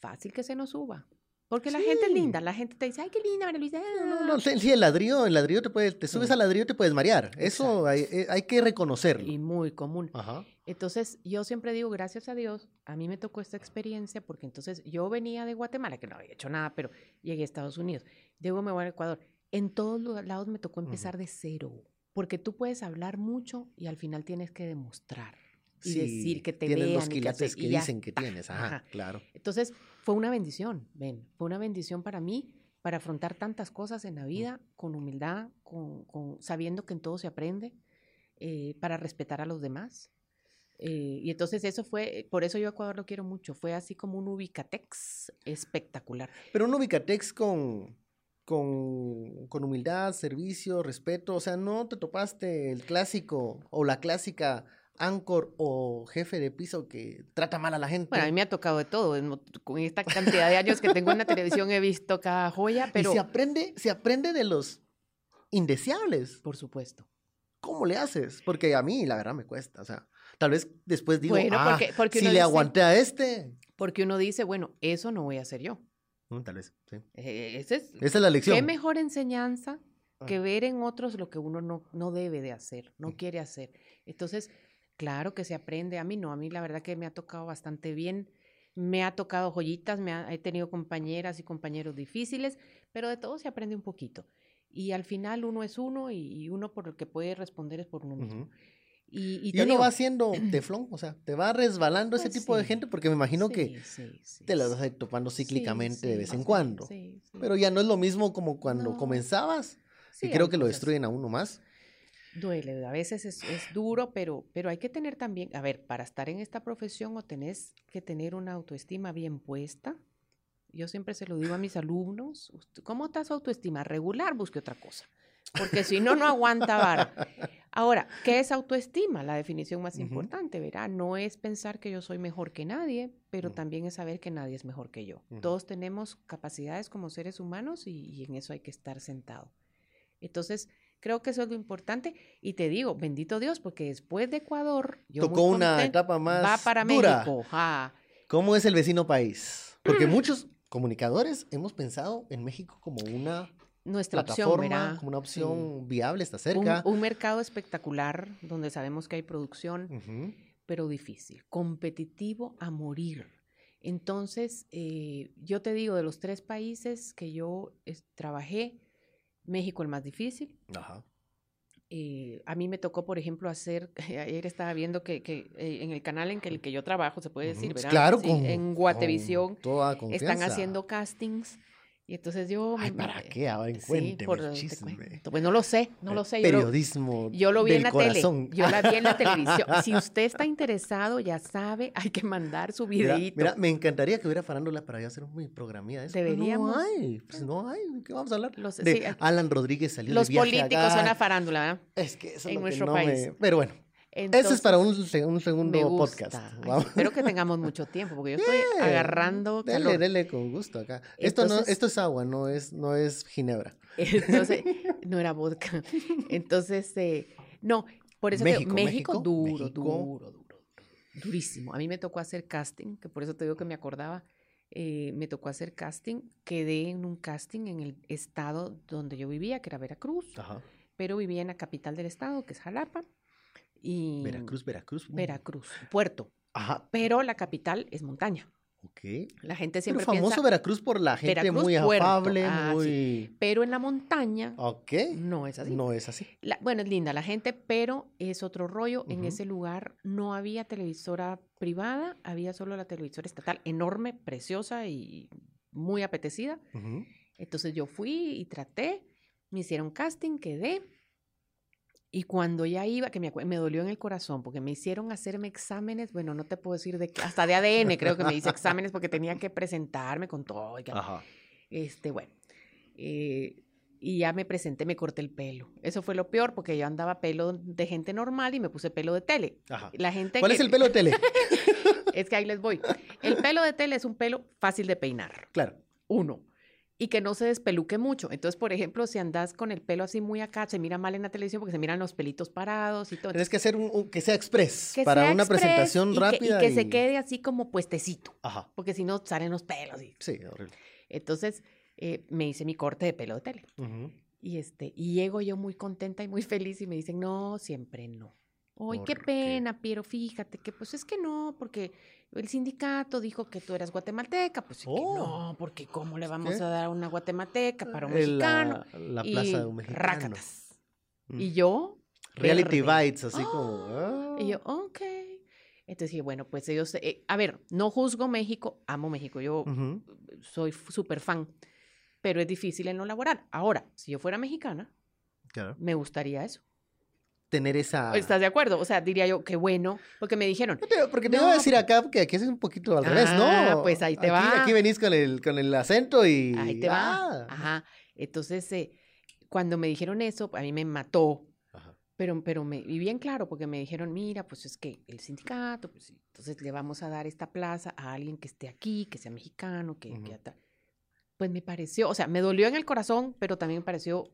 fácil que se nos suba. Porque la gente es linda, la gente te dice, ay, qué linda, María Luisa. No, no, sí, sí, el ladrillo, el ladrillo te puede, te subes Sí. al ladrillo y te puedes marear. Eso hay, eh, hay que reconocerlo. Y muy común. Ajá. Entonces, yo siempre digo, gracias a Dios, a mí me tocó esta experiencia porque entonces yo venía de Guatemala, que no había hecho nada, pero llegué a Estados Unidos. Luego me voy a Ecuador. En todos los lados me tocó empezar de cero, porque tú puedes hablar mucho y al final tienes que demostrar y Sí, decir que te tienes vean los que, quilates que dicen que tienes. Ajá, Ajá. claro. Entonces, fue una bendición, ven, fue una bendición para mí, para afrontar tantas cosas en la vida con humildad, con, con- sabiendo que en todo se aprende, eh, para respetar a los demás. Eh, y entonces eso fue, por eso yo a Ecuador lo quiero mucho, fue así como un ubicatex espectacular. Pero un Ubicatex con, con, con humildad, servicio, respeto. O sea, no te topaste el clásico o la clásica anchor o jefe de piso que trata mal a la gente. Bueno, a mí me ha tocado de todo, con esta cantidad de años que tengo en la televisión he visto cada joya, pero Y se aprende, se aprende de los indeseables. por supuesto. ¿Cómo le haces? Porque a mí, la verdad, me cuesta. O sea, tal vez después digo, Bueno, ah, porque- porque si le dice- aguanté a este. Porque uno dice, bueno, eso no voy a hacer yo. Mm, tal vez, sí. Eh, ese es, Esa es la lección. ¿Qué mejor enseñanza que Ah. ver en otros lo que uno no, no debe de hacer, no quiere hacer? Entonces, claro que se aprende. A mí no, a mí la verdad que me ha tocado bastante bien. Me ha tocado joyitas, me ha- he tenido compañeras y compañeros difíciles, pero de todo se aprende un poquito. Y al final uno es uno y, y uno por el que puede responder es por uno mismo. Y, y uno digo, va haciendo teflón, o sea, te va resbalando ese Pues tipo de gente porque me imagino que sí, sí, sí, te las vas a ir topando cíclicamente de vez en cuando. Pero ya no es lo mismo como cuando No. comenzabas. Y creo que lo destruyen a uno más. Duele, a veces es, es duro, pero, pero hay que tener también, a ver, para estar en esta profesión o tenés que tener una autoestima bien puesta. Yo siempre se lo digo a mis alumnos, "Usted- ¿cómo está su autoestima? Regular, busque otra cosa, porque si no, no aguanta vara. Ahora, ¿qué es autoestima? La definición más importante, ¿verdad? No es pensar que yo soy mejor que nadie, pero Ujú. también es saber que nadie es mejor que yo. Ujú. Todos tenemos capacidades como seres humanos y, y en eso hay que estar sentado. Entonces, creo que eso es lo importante. Y te digo, bendito Dios, porque después de Ecuador, yo muy Tocó una etapa más va para dura. México. ¿Cómo es el vecino país? Porque muchos comunicadores hemos pensado en México como una nuestra plataforma, como una Sí. opción viable, está cerca. un mercado espectacular donde sabemos que hay producción, pero difícil, competitivo a morir. Entonces, eh, yo te digo, de los tres países que yo es- trabajé, México el más difícil. Ajá. Eh, a mí me tocó, por ejemplo, hacer, ayer estaba viendo que, que, eh, en el canal en que, el que yo trabajo, se puede decir. ¿verdad? Claro, Sí, con, en Guatevisión con toda están haciendo castings y entonces yo... Ay, ¿para me- qué? Ahora sí, cuénteme por- el te chisme. Pues no lo sé, no lo sé. yo lo- Periodismo yo lo vi en del la corazón. tele. Yo la vi en la televisión. Si usted está interesado, ya sabe, hay que mandar su Mira, videíto. mira, me encantaría que hubiera farándula para yo hacer un programía de eso. Deberíamos. No hay, pues no hay. ¿Qué vamos a hablar? Los- de sí, Alan Rodríguez salió Los de viaje políticos acá. son la farándula, ¿verdad? Es que eso es en lo que nuestro no país. me... Pero bueno, ese es Entonces, para un, me segundo gusta. podcast. Ay, espero que tengamos mucho tiempo, porque yo estoy agarrando dele, calor. dele con gusto acá. Esto, no, Entonces- esto es agua, no es, no es ginebra. Entonces, no era vodka. Entonces, eh, no, por eso digo, México, México, México, duro, México. duro, duro, durísimo. A mí me tocó hacer casting, que por eso te digo que me acordaba. eh, me tocó hacer casting, quedé en un casting en el estado donde yo vivía, que era Veracruz, Ajá. pero vivía en la capital del estado, que es Jalapa, y Veracruz, Veracruz. mm. Veracruz, puerto, Ajá, pero la capital es montaña. ok. La gente Pero siempre famoso piensa, Veracruz por la gente Veracruz, muy afable, Ah, sí. muy... pero en la montaña Ok. no es así. No es así. La- bueno, es linda la gente, pero es otro rollo. En ese lugar no había televisora privada, había solo la televisora estatal, enorme, preciosa y muy apetecida. Ujú. Entonces yo fui y traté, me hicieron casting, quedé. Y cuando ya iba, que me, dolió en el corazón, porque me hicieron hacerme exámenes, bueno, no te puedo decir de qué, hasta de ADN creo que me hice exámenes porque tenía que presentarme con todo. y que- Ajá. este, bueno. eh, y ya me presenté, me corté el pelo. Eso fue lo peor porque yo andaba pelo de gente normal y me puse pelo de tele. Ajá. La gente ¿Cuál que- es el pelo de tele? Es que ahí les voy. El pelo de tele es un pelo fácil de peinar. claro. Uno. Y que no se despeluque mucho. Entonces, por ejemplo, si andas con el pelo así muy acá, se mira mal en la televisión porque se miran los pelitos parados y todo. Tienes que hacer un, un- que sea express Que para sea una express presentación y que- rápida. Y que, se quede así como puestecito, Ajá. porque si no salen los pelos. y- Sí, horrible. Entonces, eh, me hice mi corte de pelo de tele. Ujú. Y, este, y llego yo muy contenta y muy feliz y me dicen, no, siempre no. Ay, qué ¿Por qué? pena, pero fíjate que pues es que no, porque el sindicato dijo que tú eras guatemalteca, pues que Oh. no, porque cómo le vamos a dar una guatemalteca para un Eh, mexicano. La, la y plaza de un mexicano. rácatas. Mm. Y yo, Reality verde. bites, así como. ah. y yo, ok. Entonces dije, bueno, pues ellos, eh, a ver, no juzgo México, amo México, yo soy súper fan, pero es difícil en lo laboral. Ahora, si yo fuera mexicana, Claro. me gustaría eso. Tener esa. ¿Estás de acuerdo? O sea, diría yo, qué bueno, porque me dijeron, te- Porque te No, iba a decir acá que aquí es un poquito al revés, Ah, ¿no? pues ahí te Aquí- va. Aquí venís con el, con el acento y. ahí te va. ah. Ajá. Entonces, eh, cuando me dijeron eso, a mí me mató, Ajá. pero, pero me, y bien claro, porque me dijeron, mira, pues es que el sindicato, pues entonces le vamos a dar esta plaza a alguien que esté aquí, que sea mexicano, que, que Pues me pareció, o sea, me dolió en el corazón, pero también me pareció,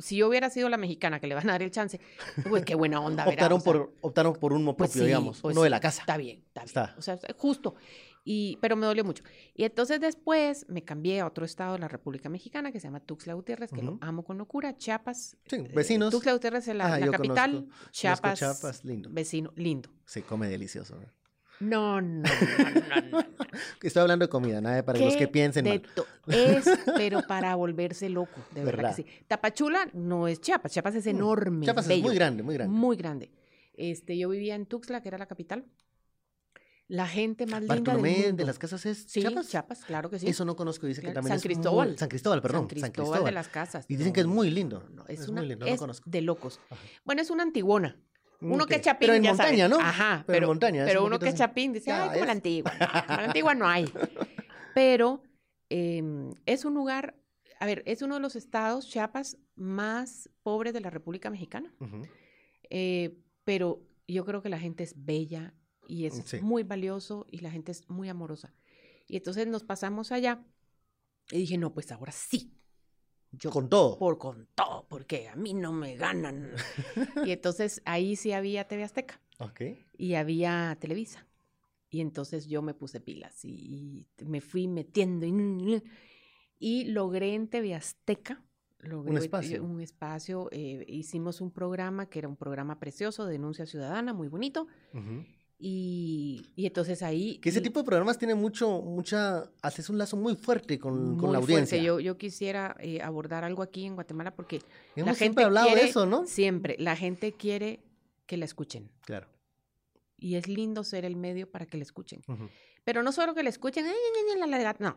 si yo hubiera sido la mexicana que le van a dar el chance, pues qué buena onda, ¿verdad? Optaron, O sea, por, optaron por uno Pues propio, sí, digamos, pues uno de la casa. Está bien, está bien. Está. O sea, justo. Y, pero me dolió mucho. Y entonces después me cambié a otro estado de la República Mexicana que se llama Tuxtla Gutiérrez, que lo amo con locura. Chiapas. Sí, eh, vecinos. Tuxtla Gutiérrez es la, capital. conozco- conozco Chiapas. Chiapas, lindo. Vecino, lindo. Se come delicioso. ¿no? No, no, no, no, no. Estoy hablando de comida, nada para los que piensen de mal. Es, pero para volverse loco, de verdad, ¿Verdad? que sí. Tapachula no es Chiapas, Chiapas es enorme. Chiapas es muy grande, muy grande. Muy grande. Este, yo vivía en Tuxtla, que era la capital. La gente más linda del Bartolomé mundo. de las Casas es Sí, Chiapas. Chiapas, claro que sí. Eso no conozco, dice que Claro, también San es muy- Cristóbal. San Cristóbal, perdón. San Cristóbal, de las Casas. Y dicen que es muy lindo. no, es, Es una, muy lindo, es no conozco. de locos. Ajá. Bueno, es una antiguona. Uno que Ok. es chapín, Pero en ya montaña, ¿no? Ajá, Pero en pero, montaña, pero un uno que es chapín dice, ay, como la antigua. Como la antigua no hay. Pero em, es un lugar, a ver, es uno de los estados, Chiapas, más pobres de la República Mexicana. Eh, pero yo creo que la gente es bella y es Sí. muy valioso y la gente es muy amorosa. Y entonces nos pasamos allá y dije, no, pues ahora sí. Yo Con todo. por con todo. porque a mí no me ganan. y entonces ahí sí había TV Azteca Ok. y había Televisa. Y entonces yo me puse pilas y, y me fui metiendo y, y logré en TV Azteca. Logré Un espacio. Un espacio, eh, hicimos un programa que era un programa precioso, Denuncia Ciudadana, muy bonito. Ujú. Y, y entonces ahí... Que ese tipo de programas tiene mucho, mucha, haces un lazo muy fuerte con, con muy la fuerte. audiencia. Yo, yo quisiera eh, abordar algo aquí en Guatemala porque Hemos la siempre gente hablado quiere, de eso, ¿no? Siempre, la gente quiere que la escuchen. Claro. Y es lindo ser el medio para que la escuchen. Ujú. Pero no solo que la escuchen, "Ay, ay, ay, la, la, la", no,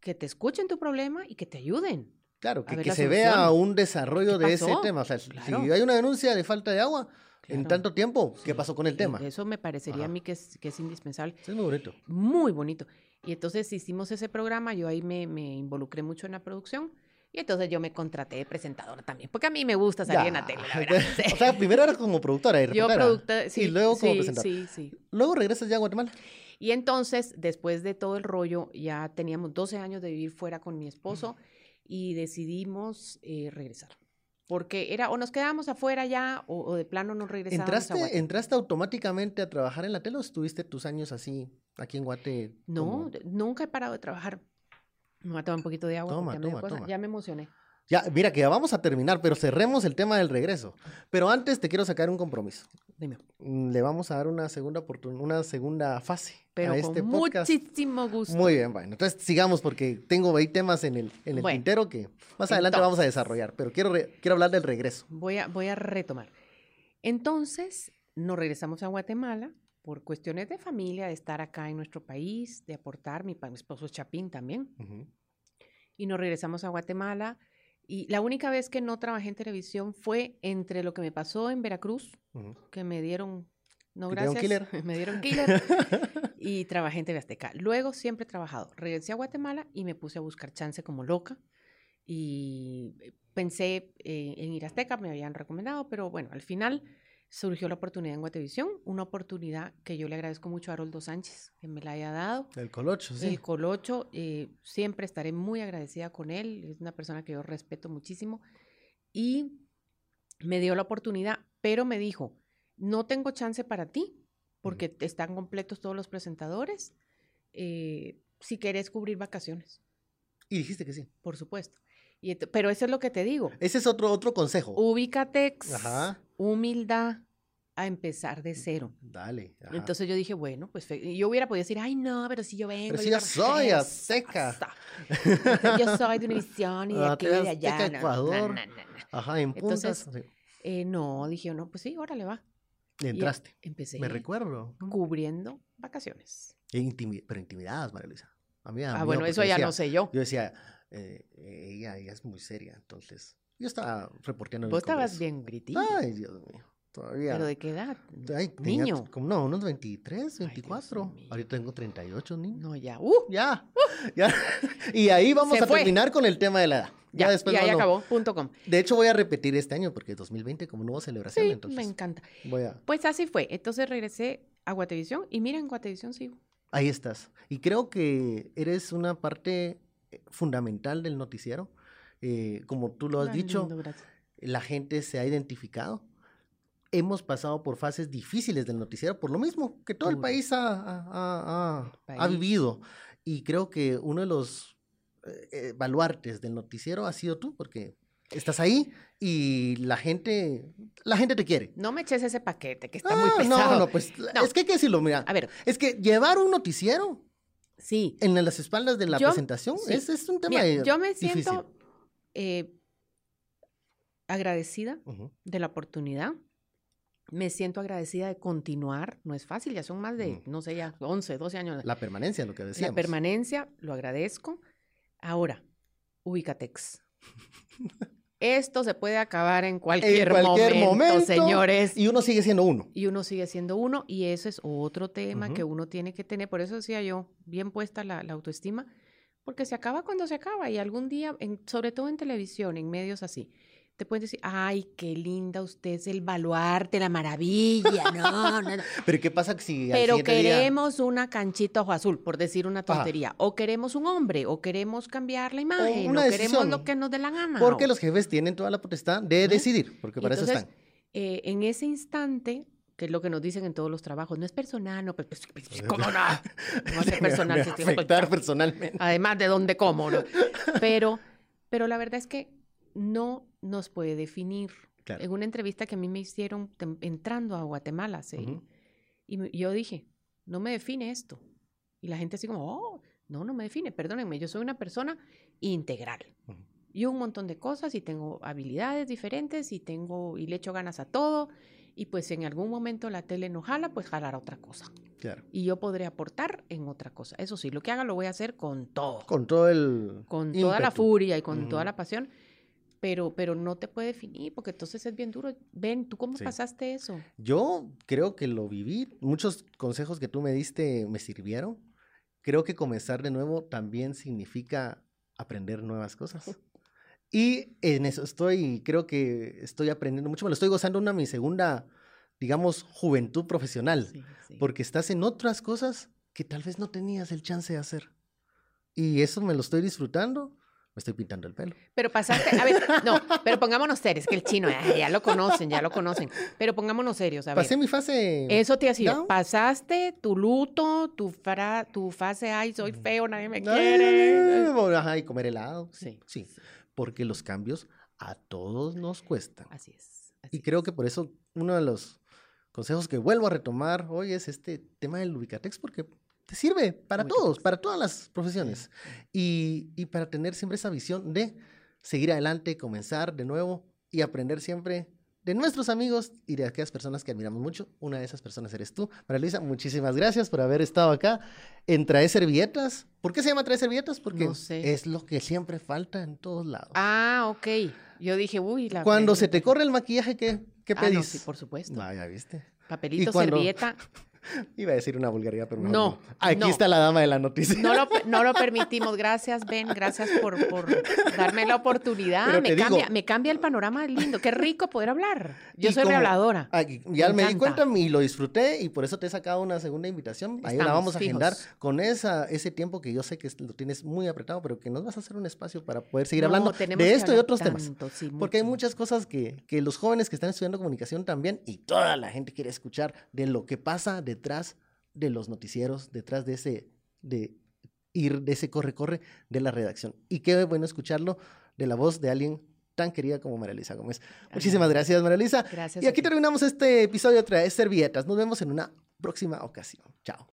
que te escuchen tu problema y que te ayuden. Claro, que, que la se vea solución. un desarrollo ¿Qué de ese pasó? tema. O sea, si Claro. hay una denuncia de falta de agua en Claro. tanto tiempo, ¿qué Sí. pasó con el tema? Eso me parecería Ajá. a mí que es, que es indispensable. Es muy bonito. Muy bonito. Y entonces hicimos ese programa, yo ahí me, me involucré mucho en la producción. Y entonces yo me contraté de presentadora también, porque a mí me gusta salir en la Ya. tele, la verdad. o sea, primero era como productora y Yo producta, sí, y luego como sí, presentadora. sí, sí. Luego regresas ya a Guatemala. Y entonces, después de todo el rollo, ya teníamos 12 años de vivir fuera con mi esposo y decidimos eh, regresar. Porque era o nos quedábamos afuera ya o, o de plano no regresábamos ¿Entraste. ¿Entraste automáticamente a trabajar en la tele o estuviste tus años así aquí en Guate? No, como- nunca he parado de trabajar. Me voy a tomar un poquito de agua Toma, porque me, toma. Ya me emocioné. Ya, mira que ya vamos a terminar, pero cerremos el tema del regreso. Pero antes te quiero sacar un compromiso. Dime. Mm, Le vamos a dar una segunda oportunidad, una segunda fase Pero a este con podcast. muchísimo gusto. Muy bien, bueno, entonces sigamos porque tengo ahí temas en el, en el Bueno, tintero que más adelante vamos a entonces. desarrollar, pero quiero, quiero hablar del regreso. Voy a, voy a retomar. Entonces, nos regresamos a Guatemala por cuestiones de familia, de estar acá en nuestro país, de aportar. Mi, mi esposo es Chapín también. Ujú. y nos regresamos a Guatemala. Y la única vez que no trabajé en televisión fue entre lo que me pasó en Veracruz, que me dieron, no ¿Te dieron gracias, killer? me dieron killer, y trabajé en TV Azteca. Luego siempre he trabajado. Regresé a Guatemala y me puse a buscar chance como loca. Y eh, pensé eh, en ir a Azteca, me habían recomendado, pero bueno, al final surgió la oportunidad en Guatevisión, una oportunidad que yo le agradezco mucho a Haroldo Sánchez, que me la haya dado. El colocho, sí. El Colocho, eh, siempre estaré muy agradecida con él, es una persona que yo respeto muchísimo y me dio la oportunidad, pero me dijo, no tengo chance para ti porque están completos todos los presentadores, eh, si querés cubrir vacaciones, Y dijiste que sí. por supuesto. Y pero eso es lo que te digo, Ese es otro, otro consejo. ubícatex, Ajá. humildad a empezar de cero. Dale. ajá. Entonces yo dije, bueno, pues yo hubiera podido decir, ay, no, pero si yo vengo. Pero si yo soy azteca. hasta- Yo soy de Univisión y de Ah, aquí y de allá. Ecuador. Ajá, en puntas. Entonces. Eh, no, dije, no, pues sí, órale, va. Y Y entraste. empecé Me recuerdo. cubriendo vacaciones. E intimi- pero intimidadas, María Luisa. A mí da Ah, miedo bueno, porque eso ya decía- no sé yo. Yo decía, eh, ella, ella es muy seria, entonces. Yo estaba reporteando Vos estabas bien gritillo. Ay, Dios mío. Todavía. ¿Pero de qué edad? Ay, tenía Niño. Como no, unos 23, Ay, 24. Dios mío. Ahorita tengo 38 niños. No, ya. Uh, Ya, ya. Y ahí vamos a fue. terminar con el tema de la edad. Ya, ya, después ya, ya acabó. Punto com. De hecho, voy a repetir este año porque es 2020 como nueva celebración. Sí, entonces me encanta. voy a. Pues así fue. Entonces regresé a Guatevisión y mira, en Guatevisión sigo. Ahí estás. Y creo que eres una parte eh, fundamental del noticiero. Eh, como tú lo has Ay, dicho, lindo, la gente se ha identificado. Hemos pasado por fases difíciles del noticiero, por lo mismo que todo el país ha, ha- ha- ha- ha País. vivido. Y creo que uno de los eh, eh, baluartes del noticiero ha sido tú, porque estás ahí y la gente, la gente te quiere. No me eches ese paquete, que está muy Ah, pesado. no, no, pues No. es que hay que decirlo, mira. A ver, Es que llevar un noticiero sí. en las espaldas de la Yo- presentación sí. es, es un tema Mira, yo me siento eh, agradecida Ujú, de la oportunidad. Me siento agradecida de continuar. No es fácil, ya son más de, Ujú. no sé, ya 11, 12 años. La permanencia, lo que La decíamos. permanencia, lo agradezco. Ahora, Ubicatex. Esto se puede acabar en cualquier, cualquier momento, momento, señores. Y uno sigue siendo uno. Y uno sigue siendo uno, y ese es otro tema que uno tiene que tener. Por eso decía yo, bien puesta la, la autoestima, porque se acaba cuando se acaba, y algún día, en- sobre todo en televisión, en medios así, te pueden decir, ay, qué linda usted es el baluarte, la maravilla, no, no, no. Pero ¿qué pasa si al Pero día- queremos una canchita ojo azul, por decir una tontería. O queremos un hombre, o queremos cambiar la imagen, o queremos lo que nos dé la gana. Porque o- los jefes tienen toda la potestad de decidir, porque para Entonces, eso están. eh, en ese instante, que es lo que nos dicen en todos los trabajos, no es personal, no, pues, pues, pues, ¿cómo no? No va a ser Me- personal. me en afectar personalmente. Además de dónde como, ¿no? Pero, pero la verdad es que no nos puede definir. Claro. En una entrevista que a mí me hicieron entrando a Guatemala, sí, y yo dije, no me define esto. Y la gente así como, oh, no, no me define, perdónenme, yo soy una persona integral. Ujú. Y un montón de cosas y tengo habilidades diferentes y tengo y le echo ganas a todo. Y pues en algún momento la tele no jala, pues jalará otra cosa. Claro. Y yo podré aportar en otra cosa. Eso sí, lo que haga lo voy a hacer con todo Con todo el. con toda la furia y con toda la pasión, pero, pero no te puede definir porque entonces es bien duro. Ven, ¿tú cómo Sí. pasaste eso? Yo creo que lo viví. Muchos consejos que tú me diste me sirvieron. Creo que comenzar de nuevo también significa aprender nuevas cosas. Y en eso estoy, creo que estoy aprendiendo mucho. Me lo estoy gozando una mi segunda, digamos, juventud profesional. Porque estás en otras cosas que tal vez no tenías el chance de hacer. Y eso me lo estoy disfrutando. Me estoy pintando el pelo. Pero pasaste, a ver, no, pero pongámonos serios, que el chino, ay, ya lo conocen, ya lo conocen, pero pongámonos serios, a ver. Pasé mi fase. Eso te ha sido, pasaste tu luto, tu, fra- tu fase, ay, soy feo, nadie me Ay, quiere. Ajá, y comer helado. Sí, Sí. Porque los cambios a todos nos cuestan. Así es. así Y creo que por eso uno de los consejos que vuelvo a retomar hoy es este tema del Ubicatex, porque te sirve para todos, Ubicatex. para todas las profesiones. Y, y para tener siempre esa visión de seguir adelante, comenzar de nuevo y aprender siempre de nuestros amigos y de aquellas personas que admiramos mucho. Una de esas personas eres tú. María Luisa, muchísimas gracias por haber estado acá en Trae Servilletas. ¿Por qué se llama Trae Servilletas? Porque No sé. es lo que siempre falta en todos lados. Ah, ok. Yo dije, uy, la Cuando se te corre el maquillaje, ¿qué, qué Ah, pedís? no, sí, por supuesto. Vaya, ¿viste? Papelito, cuando- servilleta. Iba a decir una vulgaridad, pero No, Aquí no. está la dama de la noticia. No lo, no lo permitimos. Gracias, Ben. Gracias por, por darme la oportunidad. Me digo- cambia, me cambia el panorama lindo. Qué rico poder hablar. Yo soy como- y ya Me me, di cuenta y lo disfruté y por eso te he sacado una segunda invitación. Ahí la vamos a agendar fijos. con esa, ese tiempo que yo sé que lo tienes muy apretado, pero que nos vas a hacer un espacio para poder seguir hablando de esto y otros temas. sí, Porque hay muchas cosas que, que los jóvenes que están estudiando comunicación también y toda la gente quiere escuchar de lo que pasa detrás de los noticieros, detrás de ese, de ir, de ese corre-corre de la redacción. Y qué bueno escucharlo de la voz de alguien tan querida como María Luisa Gómez. Muchísimas gracias, María Luisa. Gracias. Y aquí terminamos este episodio de Trae Servietas. Nos vemos en una próxima ocasión. Chao.